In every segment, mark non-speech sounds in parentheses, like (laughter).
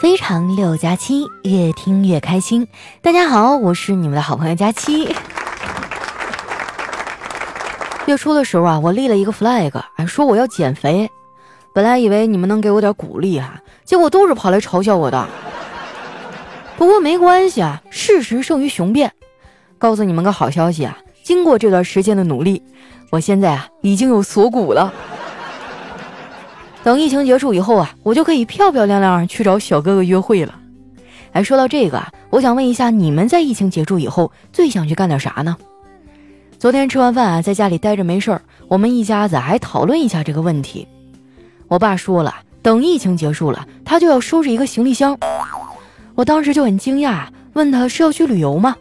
非常六加七，越听越开心。大家好，我是你们的好朋友佳期。(laughs) 月初的时候啊，我立了一个 flag，哎，说我要减肥。本来以为你们能给我点鼓励哈，结果都是跑来嘲笑我的。不过没关系啊，事实胜于雄辩。告诉你们个好消息啊，经过这段时间的努力，我现在啊已经有锁骨了。等疫情结束以后啊，我就可以漂漂亮亮去找小哥哥约会了。哎，说到这个啊，我想问一下，你们在疫情结束以后最想去干点啥呢？昨天吃完饭啊，在家里待着没事儿，我们一家子还讨论一下这个问题。我爸说了，等疫情结束了，他就要收拾一个行李箱。我当时就很惊讶，问他是要去旅游吗？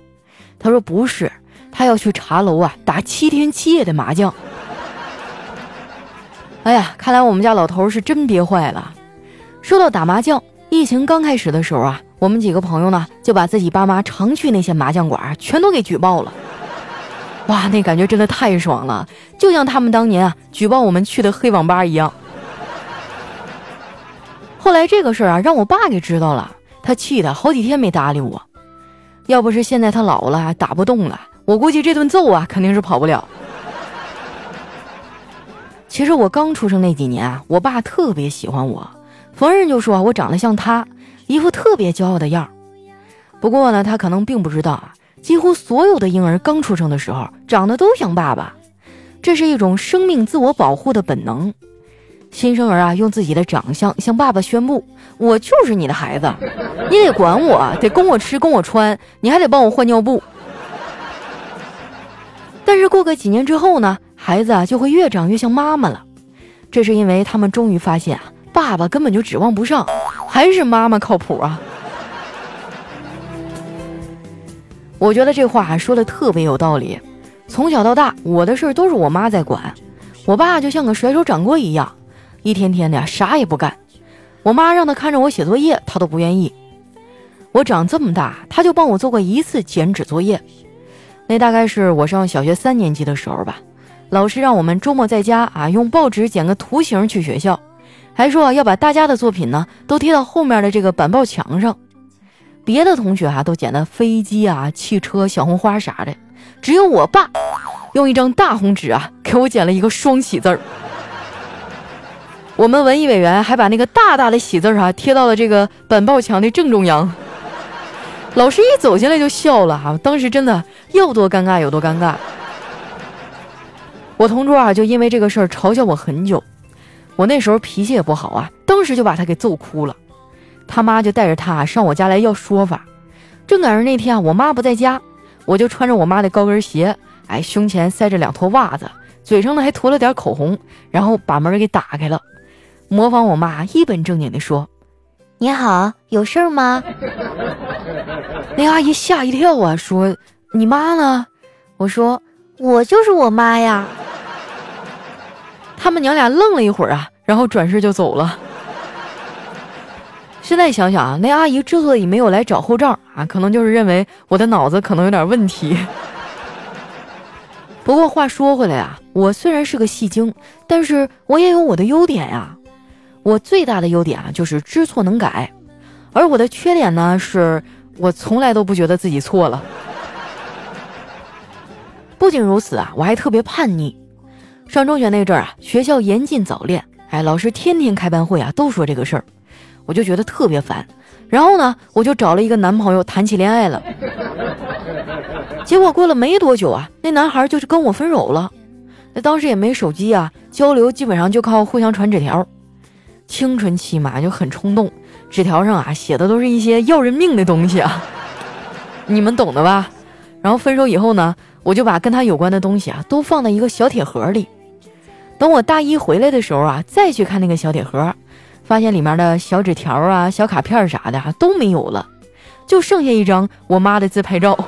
他说不是，他要去茶楼啊打七天七夜的麻将。哎呀，看来我们家老头是真憋坏了。说到打麻将，疫情刚开始的时候啊，我们几个朋友呢就把自己爸妈常去那些麻将馆全都给举报了。(laughs) 哇，那感觉真的太爽了，就像他们当年啊举报我们去的黑网吧一样。后来这个事儿啊让我爸给知道了，他气得好几天没搭理我。要不是现在他老了打不动了，我估计这顿揍啊肯定是跑不了。其实我刚出生那几年啊，我爸特别喜欢我，逢人就说我长得像他，一副特别骄傲的样儿。不过呢，他可能并不知道啊，几乎所有的婴儿刚出生的时候长得都像爸爸，这是一种生命自我保护的本能。新生儿啊，用自己的长相向爸爸宣布：“我就是你的孩子，你得管我，得供我吃，供我穿，你还得帮我换尿布。”但是过个几年之后呢？孩子啊，就会越长越像妈妈了，这是因为他们终于发现啊，爸爸根本就指望不上，还是妈妈靠谱啊。我觉得这话说的特别有道理。从小到大，我的事儿都是我妈在管，我爸就像个甩手掌柜一样，一天天的啥也不干。我妈让他看着我写作业，他都不愿意。我长这么大，他就帮我做过一次剪纸作业，那大概是我上小学三年级的时候吧。老师让我们周末在家啊，用报纸剪个图形去学校，还说要把大家的作品呢都贴到后面的这个板报墙上。别的同学哈都剪的飞机啊、汽车、小红花啥的，只有我爸用一张大红纸啊给我剪了一个双喜字儿。我们文艺委员还把那个大大的喜字啊贴到了这个板报墙的正中央。老师一走进来就笑了哈，当时真的要多尴尬有多尴尬。我同桌啊，就因为这个事儿嘲笑我很久。我那时候脾气也不好啊，当时就把他给揍哭了。他妈就带着他上我家来要说法。正赶上那天啊，我妈不在家，我就穿着我妈的高跟鞋，哎，胸前塞着两坨袜子，嘴上呢还涂了点口红，然后把门给打开了，模仿我妈一本正经地说：“你好，有事儿吗？”那阿姨吓一跳啊，说：“你妈呢？”我说：“我就是我妈呀。”他们娘俩愣了一会儿啊，然后转身就走了。(laughs) 现在想想啊，那阿姨之所以没有来找后账啊，可能就是认为我的脑子可能有点问题。(laughs) 不过话说回来啊，我虽然是个戏精，但是我也有我的优点呀。我最大的优点啊，就是知错能改，而我的缺点呢，是我从来都不觉得自己错了。(laughs) 不仅如此啊，我还特别叛逆。上中学那阵儿啊，学校严禁早恋，哎，老师天天开班会啊，都说这个事儿，我就觉得特别烦。然后呢，我就找了一个男朋友谈起恋爱了。(laughs) 结果过了没多久啊，那男孩就是跟我分手了。那当时也没手机啊，交流基本上就靠互相传纸条。青春期嘛，就很冲动，纸条上啊写的都是一些要人命的东西啊，(laughs) 你们懂的吧？然后分手以后呢，我就把跟他有关的东西啊都放在一个小铁盒里。等我大一回来的时候啊，再去看那个小铁盒，发现里面的小纸条啊、小卡片啥的都没有了，就剩下一张我妈的自拍照。(laughs)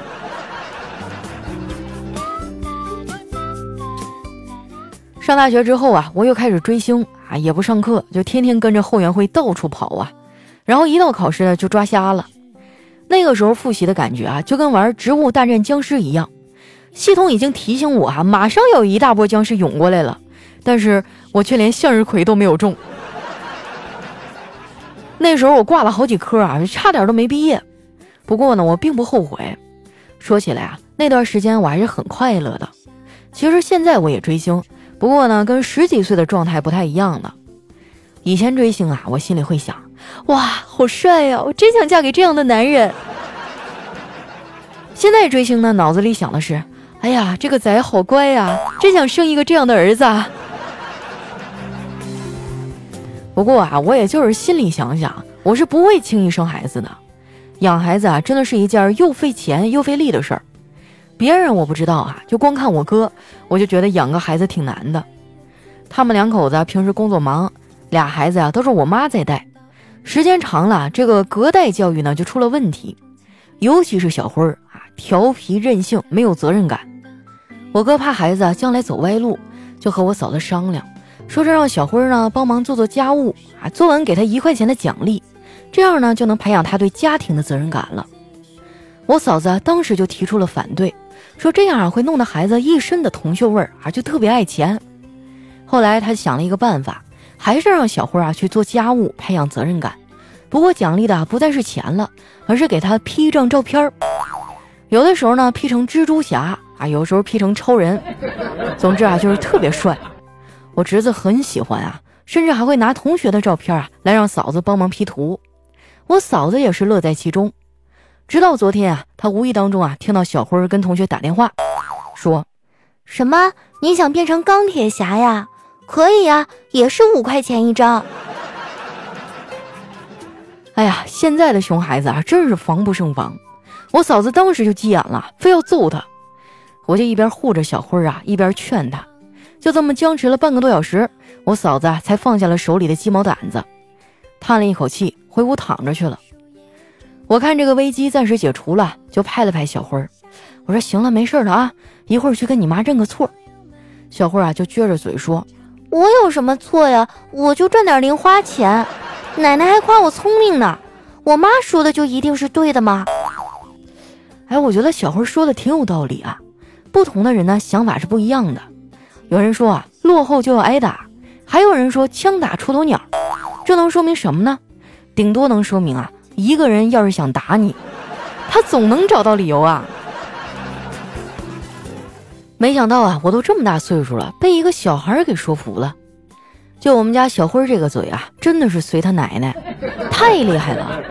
上大学之后啊，我又开始追星啊，也不上课，就天天跟着后援会到处跑啊，然后一到考试就抓瞎了。那个时候复习的感觉啊，就跟玩《植物大战僵尸》一样，系统已经提醒我啊，马上有一大波僵尸涌过来了。但是我却连向日葵都没有种。(laughs) 那时候我挂了好几科啊，差点都没毕业。不过呢，我并不后悔。说起来啊，那段时间我还是很快乐的。其实现在我也追星，不过呢，跟十几岁的状态不太一样了。以前追星啊，我心里会想，哇，好帅呀，我真想嫁给这样的男人。(laughs) 现在追星呢，脑子里想的是，哎呀，这个仔好乖呀，真想生一个这样的儿子。啊不过啊，我也就是心里想想，我是不会轻易生孩子的。养孩子啊，真的是一件又费钱又费力的事儿。别人我不知道啊，就光看我哥，我就觉得养个孩子挺难的。他们两口子平时工作忙，俩孩子啊都是我妈在带，时间长了，这个隔代教育呢就出了问题。尤其是小辉儿啊，调皮任性，没有责任感。我哥怕孩子将来走歪路，就和我嫂子商量，说是让小辉呢帮忙做做家务啊，做完给他一块钱的奖励。这样呢，就能培养他对家庭的责任感了。我嫂子当时就提出了反对，说这样啊会弄得孩子一身的铜锈味儿啊，就特别爱钱。后来他想了一个办法，还是让小辉啊去做家务，培养责任感。不过奖励的不再是钱了，而是给他 P 一张照片儿。有的时候呢 P 成蜘蛛侠啊，有时候 P 成超人，总之啊就是特别帅。我侄子很喜欢啊，甚至还会拿同学的照片啊来让嫂子帮忙 P 图。我嫂子也是乐在其中，直到昨天啊，她无意当中啊听到小辉跟同学打电话，说：“什么？你想变成钢铁侠呀？可以呀，也是五块钱一张。”哎呀，现在的熊孩子啊，真是防不胜防。我嫂子当时就急眼了，非要揍他。我就一边护着小辉啊，一边劝他。就这么僵持了半个多小时，我嫂子才放下了手里的鸡毛掸子，叹了一口气。回屋躺着去了。我看这个危机暂时解除了，就拍了拍小辉儿，我说：“行了，没事了啊，一会儿去跟你妈认个错。”小辉啊就撅着嘴说：“我有什么错呀？我就赚点零花钱，奶奶还夸我聪明呢。我妈说的就一定是对的吗？”哎，我觉得小辉说的挺有道理啊。不同的人呢想法是不一样的。有人说啊，落后就要挨打；还有人说枪打出头鸟。这能说明什么呢？顶多能说明啊，一个人要是想打你，他总能找到理由啊。没想到啊，我都这么大岁数了，被一个小孩给说服了。就我们家小辉这个嘴啊，真的是随他奶奶，太厉害了。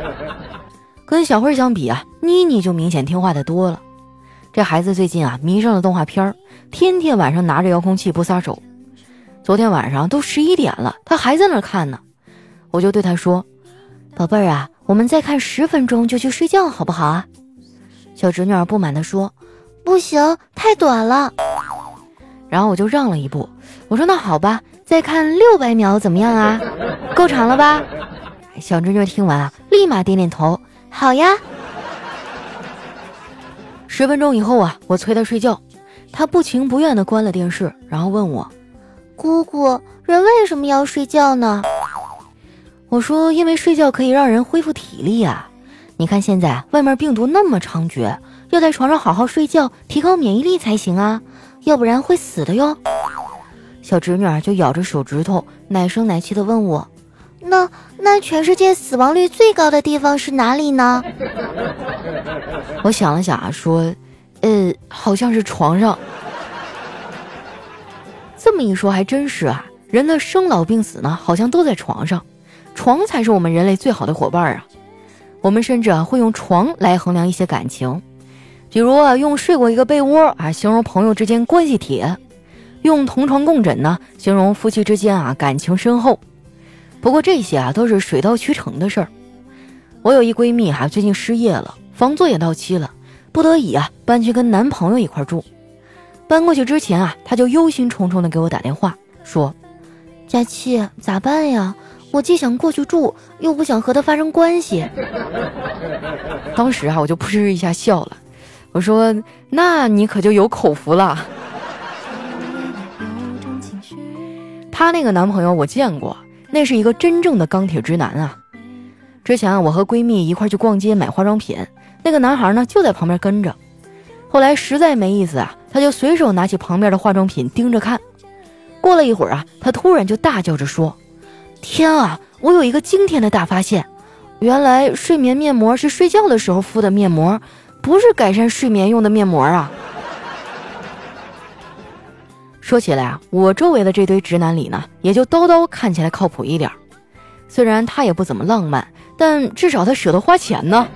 跟小辉相比啊，妮妮就明显听话的多了。这孩子最近啊，迷上了动画片天天晚上拿着遥控器不撒手。昨天晚上都十一点了，他还在那看呢。我就对他说。宝贝儿啊，我们再看十分钟就去睡觉，好不好啊？小侄女儿不满地说：“不行，太短了。”然后我就让了一步，我说：“那好吧，再看六百秒怎么样啊？够长了吧？”小侄女听完啊，立马点点头：“好呀。”十分钟以后啊，我催他睡觉，她不情不愿地关了电视，然后问我：“姑姑，人为什么要睡觉呢？”我说，因为睡觉可以让人恢复体力啊！你看现在外面病毒那么猖獗，要在床上好好睡觉，提高免疫力才行啊，要不然会死的哟。小侄女儿就咬着手指头，奶声奶气的问我：“那那全世界死亡率最高的地方是哪里呢？” (laughs) 我想了想啊，说：“呃，好像是床上。”这么一说还真是啊，人的生老病死呢，好像都在床上。床才是我们人类最好的伙伴啊！我们甚至啊会用床来衡量一些感情，比如啊用睡过一个被窝啊形容朋友之间关系铁，用同床共枕呢形容夫妻之间啊感情深厚。不过这些啊都是水到渠成的事儿。我有一闺蜜哈最近失业了，房租也到期了，不得已啊搬去跟男朋友一块住。搬过去之前啊，她就忧心忡忡的给我打电话说：“佳期咋办呀？”我既想过去住，又不想和他发生关系。(laughs) 当时啊，我就扑哧一下笑了。我说：“那你可就有口福了。(laughs) ”她那个男朋友我见过，那是一个真正的钢铁直男啊。之前啊，我和闺蜜一块去逛街买化妆品，那个男孩呢就在旁边跟着。后来实在没意思啊，他就随手拿起旁边的化妆品盯着看。过了一会儿啊，他突然就大叫着说。天啊！我有一个惊天的大发现，原来睡眠面膜是睡觉的时候敷的面膜，不是改善睡眠用的面膜啊。说起来啊，我周围的这堆直男里呢，也就叨叨看起来靠谱一点。虽然他也不怎么浪漫，但至少他舍得花钱呢。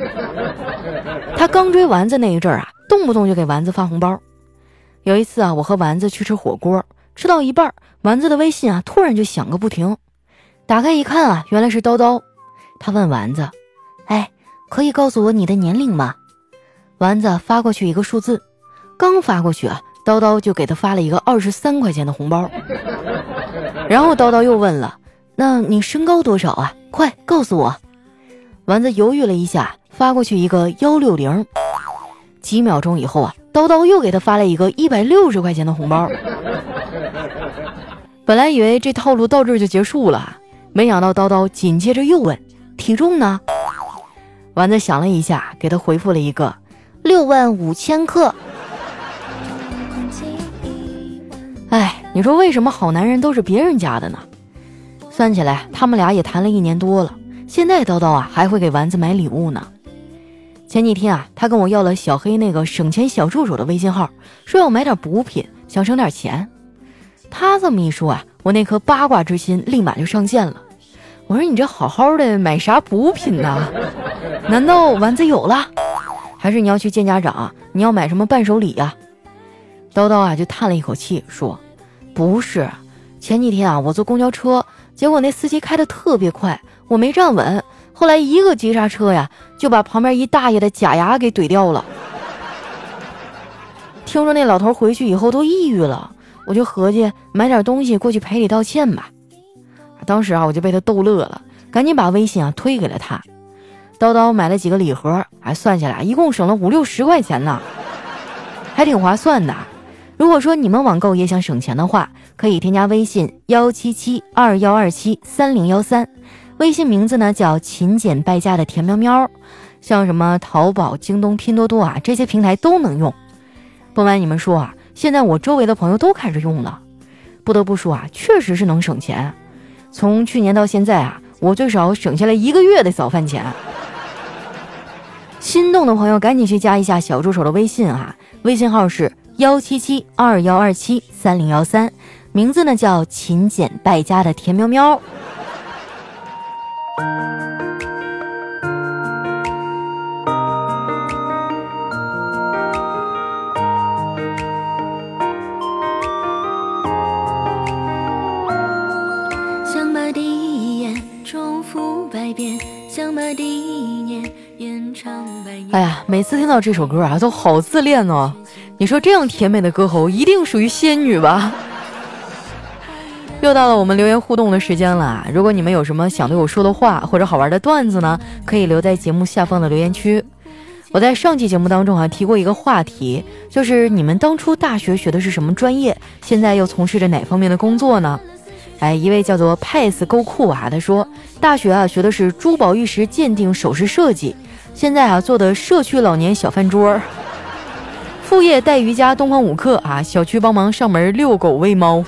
(laughs) 他刚追丸子那一阵儿啊，动不动就给丸子发红包。有一次啊，我和丸子去吃火锅，吃到一半，丸子的微信啊突然就响个不停。打开一看啊，原来是叨叨。他问丸子：“哎，可以告诉我你的年龄吗？”丸子发过去一个数字，刚发过去啊。叨叨就给他发了一个二十三块钱的红包，然后叨叨又问了：“那你身高多少啊？快告诉我。”丸子犹豫了一下，发过去一个幺六零。几秒钟以后啊，叨叨又给他发了一个一百六十块钱的红包。(laughs) 本来以为这套路到这儿就结束了，没想到叨叨紧接着又问：“体重呢？”丸子想了一下，给他回复了一个六万五千克。(laughs) 哎，你说为什么好男人都是别人家的呢？算起来，他们俩也谈了一年多了。现在叨叨啊，还会给丸子买礼物呢。前几天啊，他跟我要了小黑那个省钱小助手的微信号，说要买点补品，想省点钱。他这么一说啊，我那颗八卦之心立马就上线了。我说你这好好的买啥补品呢？难道丸子有了？还是你要去见家长？你要买什么伴手礼呀？叨叨啊，就叹了一口气说。不是，前几天啊，我坐公交车，结果那司机开的特别快，我没站稳，后来一个急刹车呀，就把旁边一大爷的假牙给怼掉了。(laughs) 听说那老头回去以后都抑郁了，我就合计买点东西过去赔礼道歉吧。当时啊，我就被他逗乐了，赶紧把微信啊推给了他。叨叨买了几个礼盒，还算下来一共省了五六十块钱呢，还挺划算的。如果说你们网购也想省钱的话，可以添加微信幺七七二幺二七三零幺三，微信名字呢叫勤俭败家的田喵喵。像什么淘宝、京东、拼多多啊，这些平台都能用。不瞒你们说啊，现在我周围的朋友都开始用了，不得不说啊，确实是能省钱。从去年到现在啊，我最少省下来一个月的早饭钱。心动的朋友赶紧去加一下小助手的微信啊，微信号是。幺七七二幺二七三零幺三，名字呢叫勤俭败家的田喵喵。想把第一眼重复百遍，想把第一年延长百年。哎呀，每次听到这首歌啊，都好自恋哦。你说这样甜美的歌喉一定属于仙女吧？又到了我们留言互动的时间了。如果你们有什么想对我说的话或者好玩的段子呢，可以留在节目下方的留言区。我在上期节目当中啊提过一个话题，就是你们当初大学学的是什么专业，现在又从事着哪方面的工作呢？哎，一位叫做 Pass 够酷啊，他说大学啊学的是珠宝玉石鉴定首饰设计，现在啊做的社区老年小饭桌。副业带瑜伽东方舞课啊，小区帮忙上门遛狗喂猫，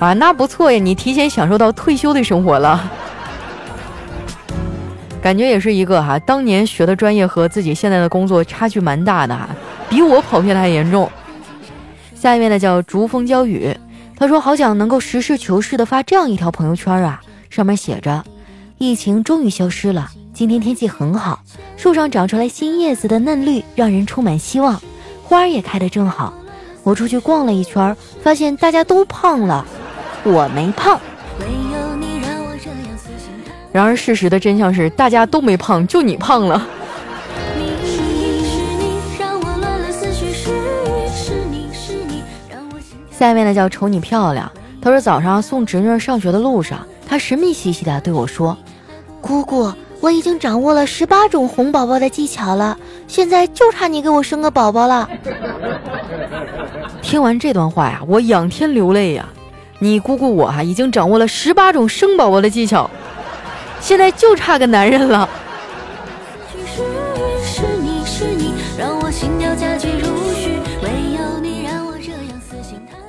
啊，那不错呀，你提前享受到退休的生活了，感觉也是一个哈，当年学的专业和自己现在的工作差距蛮大的哈，比我跑偏的还严重。下一位呢叫逐风娇雨，他说好想能够实事求是的发这样一条朋友圈啊，上面写着，疫情终于消失了。今天天气很好，树上长出来新叶子的嫩绿让人充满希望，花儿也开得正好。我出去逛了一圈，发现大家都胖了，我没胖。然而事实的真相是，大家都没胖，就你胖了。下面呢叫瞅你漂亮。他说早上送侄女上学的路上，他神秘兮兮的对我说：“姑姑。”我已经掌握了十八种哄宝宝的技巧了，现在就差你给我生个宝宝了。(laughs) 听完这段话呀，我仰天流泪呀！你姑姑我啊，已经掌握了十八种生宝宝的技巧，现在就差个男人了。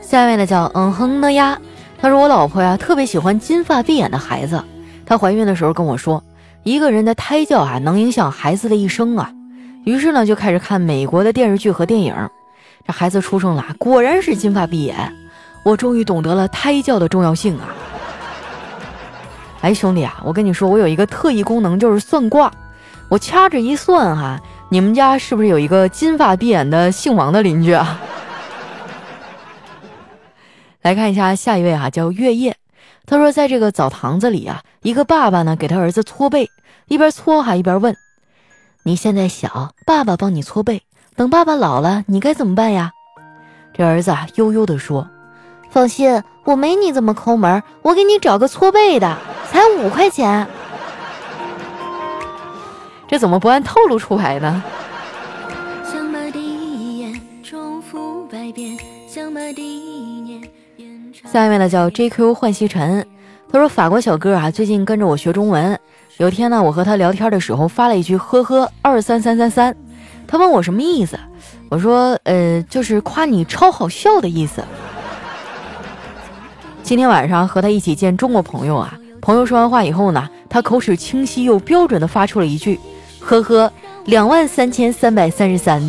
下面呢叫嗯哼的呀，他说我老婆呀特别喜欢金发碧眼的孩子。她怀孕的时候跟我说，一个人的胎教啊，能影响孩子的一生啊。于是呢，就开始看美国的电视剧和电影。这孩子出生了，果然是金发碧眼。我终于懂得了胎教的重要性啊！哎，兄弟啊，我跟你说，我有一个特异功能，就是算卦。我掐指一算哈，你们家是不是有一个金发碧眼的姓王的邻居啊？(laughs) 来看一下下一位哈，叫月夜。他说，在这个澡堂子里啊，一个爸爸呢给他儿子搓背，一边搓哈一边问：“你现在小，爸爸帮你搓背，等爸爸老了，你该怎么办呀？”这儿子啊悠悠地说。放心，我没你这么抠门，我给你找个搓背的，才五块钱。这怎么不按套路出牌呢？下面呢叫 JQ 换西尘，他说法国小哥啊，最近跟着我学中文。有天呢，我和他聊天的时候发了一句呵呵二三三三三，他问我什么意思，我说呃，就是夸你超好笑的意思。今天晚上和他一起见中国朋友啊，朋友说完话以后呢，他口齿清晰又标准的发出了一句：“呵呵，两万三千三百三十三。”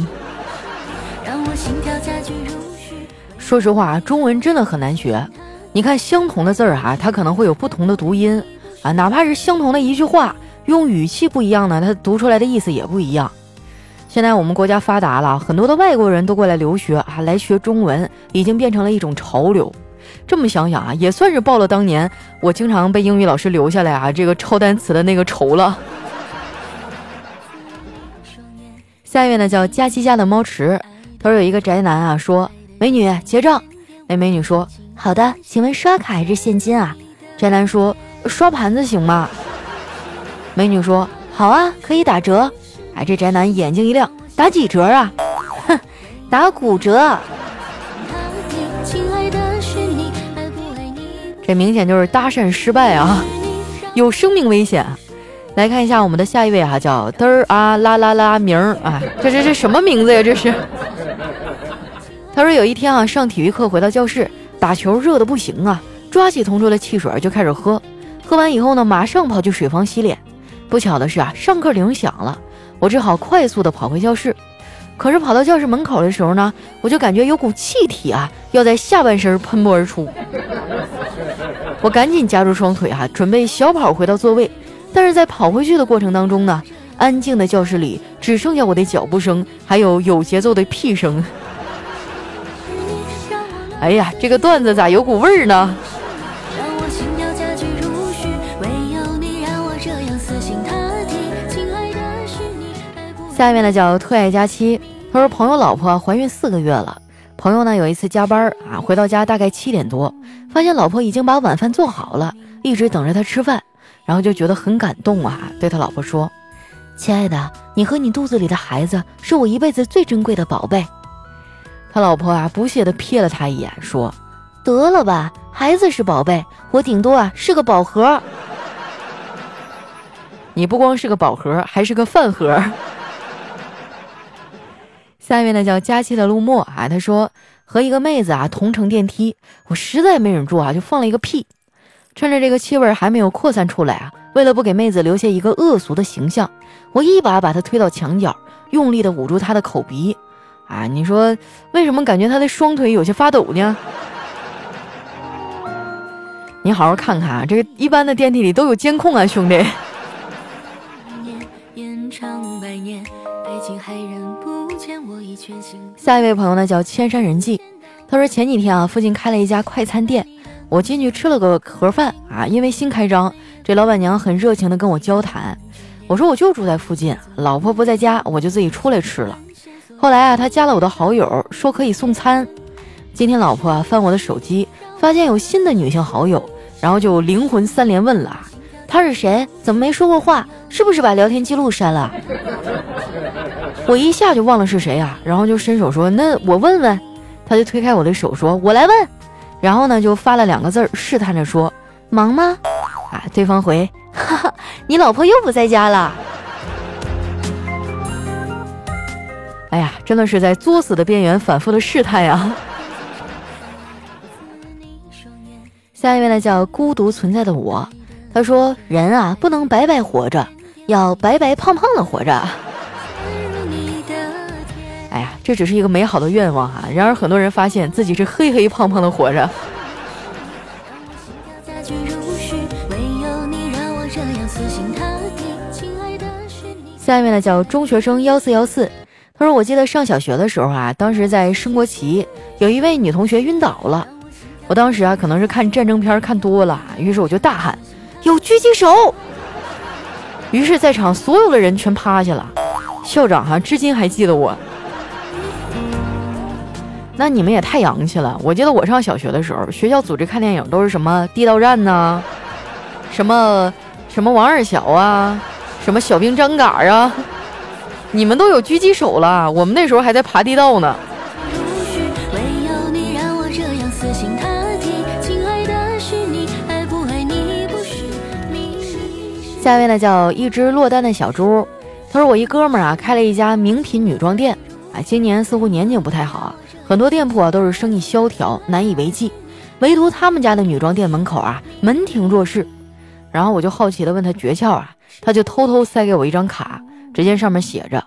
说实话，中文真的很难学。你看，相同的字儿哈，它可能会有不同的读音啊，哪怕是相同的一句话，用语气不一样呢，它读出来的意思也不一样。现在我们国家发达了，很多的外国人都过来留学啊，来学中文，已经变成了一种潮流。这么想想啊，也算是报了当年我经常被英语老师留下来啊这个抄单词的那个仇了。下一位呢叫佳琪家的猫池，他说有一个宅男啊说美女结账，那美女说好的，请问刷卡还是现金啊？宅男说刷盘子行吗？美女说好啊，可以打折。哎，这宅男眼睛一亮，打几折啊？哼，打骨折。这明显就是搭讪失败啊，(laughs) 有生命危险。来看一下我们的下一位哈，叫嘚儿啊啦啦啦名儿啊，这这这什么名字呀？这是。(laughs) 他说有一天啊，上体育课回到教室，打球热的不行啊，抓起同桌的汽水就开始喝。喝完以后呢，马上跑去水房洗脸。不巧的是啊，上课铃响了，我只好快速的跑回教室。可是跑到教室门口的时候呢，我就感觉有股气体啊，要在下半身喷薄而出。我赶紧夹住双腿哈，准备小跑回到座位。但是在跑回去的过程当中呢，安静的教室里只剩下我的脚步声，还有有节奏的屁声。哎呀，这个段子咋有股味儿呢？下面呢叫特爱佳期，他说朋友老婆怀孕四个月了。朋友呢有一次加班啊，回到家大概七点多，发现老婆已经把晚饭做好了，一直等着他吃饭，然后就觉得很感动啊，对他老婆说：“亲爱的，你和你肚子里的孩子是我一辈子最珍贵的宝贝。”他老婆啊不屑地瞥了他一眼，说：“得了吧，孩子是宝贝，我顶多啊是个宝盒。你不光是个宝盒，还是个饭盒。”下面呢叫佳期的陆墨啊，他说和一个妹子啊同乘电梯，我实在没忍住啊，就放了一个屁。趁着这个气味还没有扩散出来啊，为了不给妹子留下一个恶俗的形象，我一把把她推到墙角，用力的捂住她的口鼻。啊，你说为什么感觉她的双腿有些发抖呢？你好好看看啊，这个一般的电梯里都有监控啊，兄弟。下一位朋友呢叫千山人迹，他说前几天啊附近开了一家快餐店，我进去吃了个盒饭啊，因为新开张，这老板娘很热情的跟我交谈，我说我就住在附近，老婆不在家，我就自己出来吃了。后来啊他加了我的好友，说可以送餐。今天老婆啊翻我的手机，发现有新的女性好友，然后就灵魂三连问了。他是谁？怎么没说过话？是不是把聊天记录删了？我一下就忘了是谁啊，然后就伸手说：“那我问问。”他就推开我的手说：“我来问。”然后呢，就发了两个字儿，试探着说：“忙吗？”啊，对方回：“哈哈，你老婆又不在家了。”哎呀，真的是在作死的边缘反复的试探呀。下一位呢，叫孤独存在的我。他说：“人啊，不能白白活着，要白白胖胖的活着。”哎呀，这只是一个美好的愿望哈。然而，很多人发现自己是黑黑胖胖的活着。下面呢叫中学生幺四幺四，他说：“我记得上小学的时候啊，当时在升国旗，有一位女同学晕倒了。我当时啊，可能是看战争片看多了，于是我就大喊：‘有狙击手！’于是，在场所有的人全趴下了。校长哈，至今还记得我。”那你们也太洋气了！我记得我上小学的时候，学校组织看电影都是什么地道战呐，什么什么王二小啊，什么小兵张嘎啊，你们都有狙击手了，我们那时候还在爬地道呢。下一位呢叫一只落单的小猪，他说我一哥们儿啊开了一家名品女装店，啊今年似乎年景不太好。很多店铺啊都是生意萧条，难以为继，唯独他们家的女装店门口啊门庭若市。然后我就好奇的问他诀窍啊，他就偷偷塞给我一张卡，只见上面写着：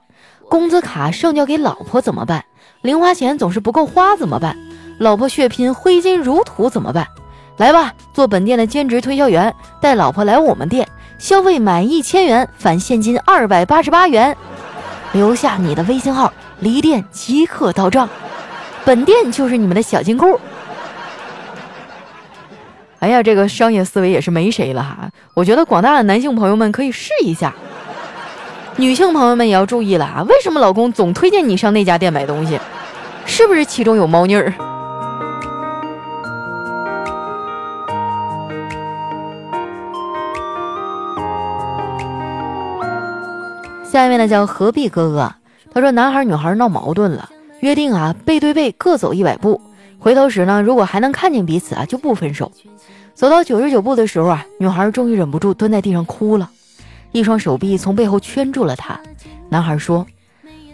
工资卡上交给老婆怎么办？零花钱总是不够花怎么办？老婆血拼挥金如土怎么办？来吧，做本店的兼职推销员，带老婆来我们店，消费满一千元返现金二百八十八元，留下你的微信号，离店即刻到账。本店就是你们的小金库。哎呀，这个商业思维也是没谁了哈！我觉得广大的男性朋友们可以试一下，女性朋友们也要注意了啊！为什么老公总推荐你上那家店买东西？是不是其中有猫腻儿？下面呢叫何必哥哥，他说男孩女孩闹矛盾了。约定啊，背对背各走一百步，回头时呢，如果还能看见彼此啊，就不分手。走到九十九步的时候啊，女孩终于忍不住蹲在地上哭了，一双手臂从背后圈住了他。男孩说：“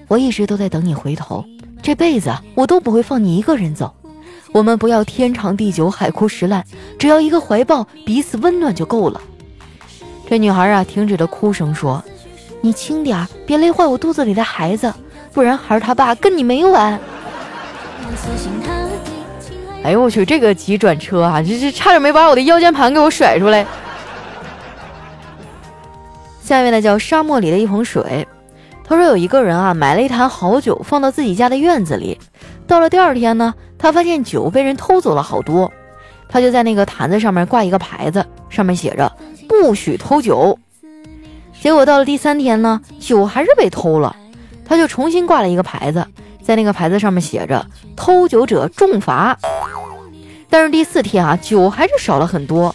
我一直都在等你回头，这辈子我都不会放你一个人走。我们不要天长地久，海枯石烂，只要一个怀抱，彼此温暖就够了。”这女孩啊，停止了哭声，说：“你轻点，别累坏我肚子里的孩子。”不然孩儿他爸跟你没完。哎呦我去，这个急转车啊，这这差点没把我的腰间盘给我甩出来。下面呢叫沙漠里的一桶水，他说有一个人啊买了一坛好酒放到自己家的院子里，到了第二天呢，他发现酒被人偷走了好多，他就在那个坛子上面挂一个牌子，上面写着不许偷酒。结果到了第三天呢，酒还是被偷了。他就重新挂了一个牌子，在那个牌子上面写着“偷酒者重罚”。但是第四天啊，酒还是少了很多，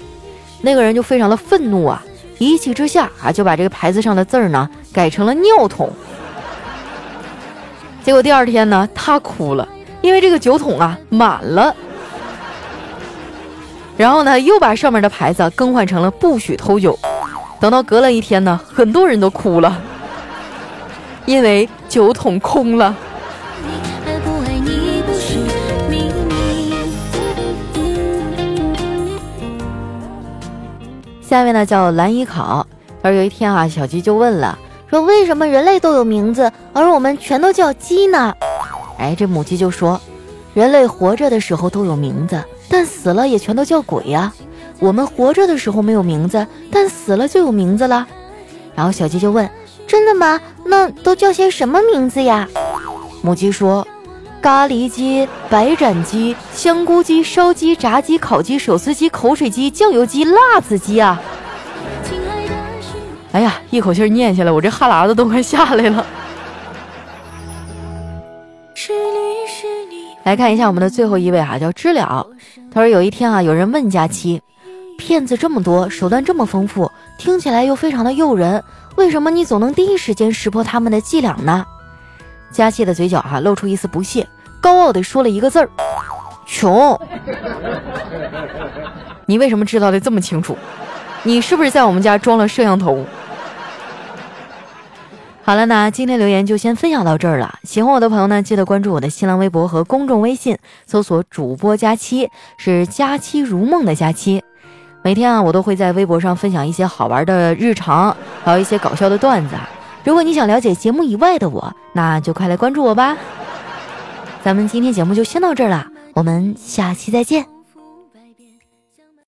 那个人就非常的愤怒啊，一气之下啊，就把这个牌子上的字儿呢改成了尿桶。结果第二天呢，他哭了，因为这个酒桶啊满了。然后呢，又把上面的牌子更换成了“不许偷酒”。等到隔了一天呢，很多人都哭了。因为酒桶空了。下面呢叫蓝衣考，而有一天啊，小鸡就问了，说为什么人类都有名字，而我们全都叫鸡呢？哎，这母鸡就说，人类活着的时候都有名字，但死了也全都叫鬼呀。我们活着的时候没有名字，但死了就有名字了。然后小鸡就问。真的吗？那都叫些什么名字呀？母鸡说：咖喱鸡、白斩鸡、香菇鸡、烧鸡、炸鸡、烤鸡、手撕鸡、口水鸡、酱油鸡、辣子鸡啊！哎呀，一口气念下来，我这哈喇子都快下来了。来看一下我们的最后一位哈，叫知了。他说有一天啊，有人问佳期，骗子这么多，手段这么丰富，听起来又非常的诱人。为什么你总能第一时间识破他们的伎俩呢？佳期的嘴角哈露出一丝不屑，高傲的说了一个字儿：“穷。”你为什么知道的这么清楚？你是不是在我们家装了摄像头？好了，那今天留言就先分享到这儿了。喜欢我的朋友呢，记得关注我的新浪微博和公众微信，搜索主播佳期，是佳期如梦的佳期。每天啊，我都会在微博上分享一些好玩的日常，还有一些搞笑的段子。如果你想了解节目以外的我，那就快来关注我吧。咱们今天节目就先到这儿了，我们下期再见。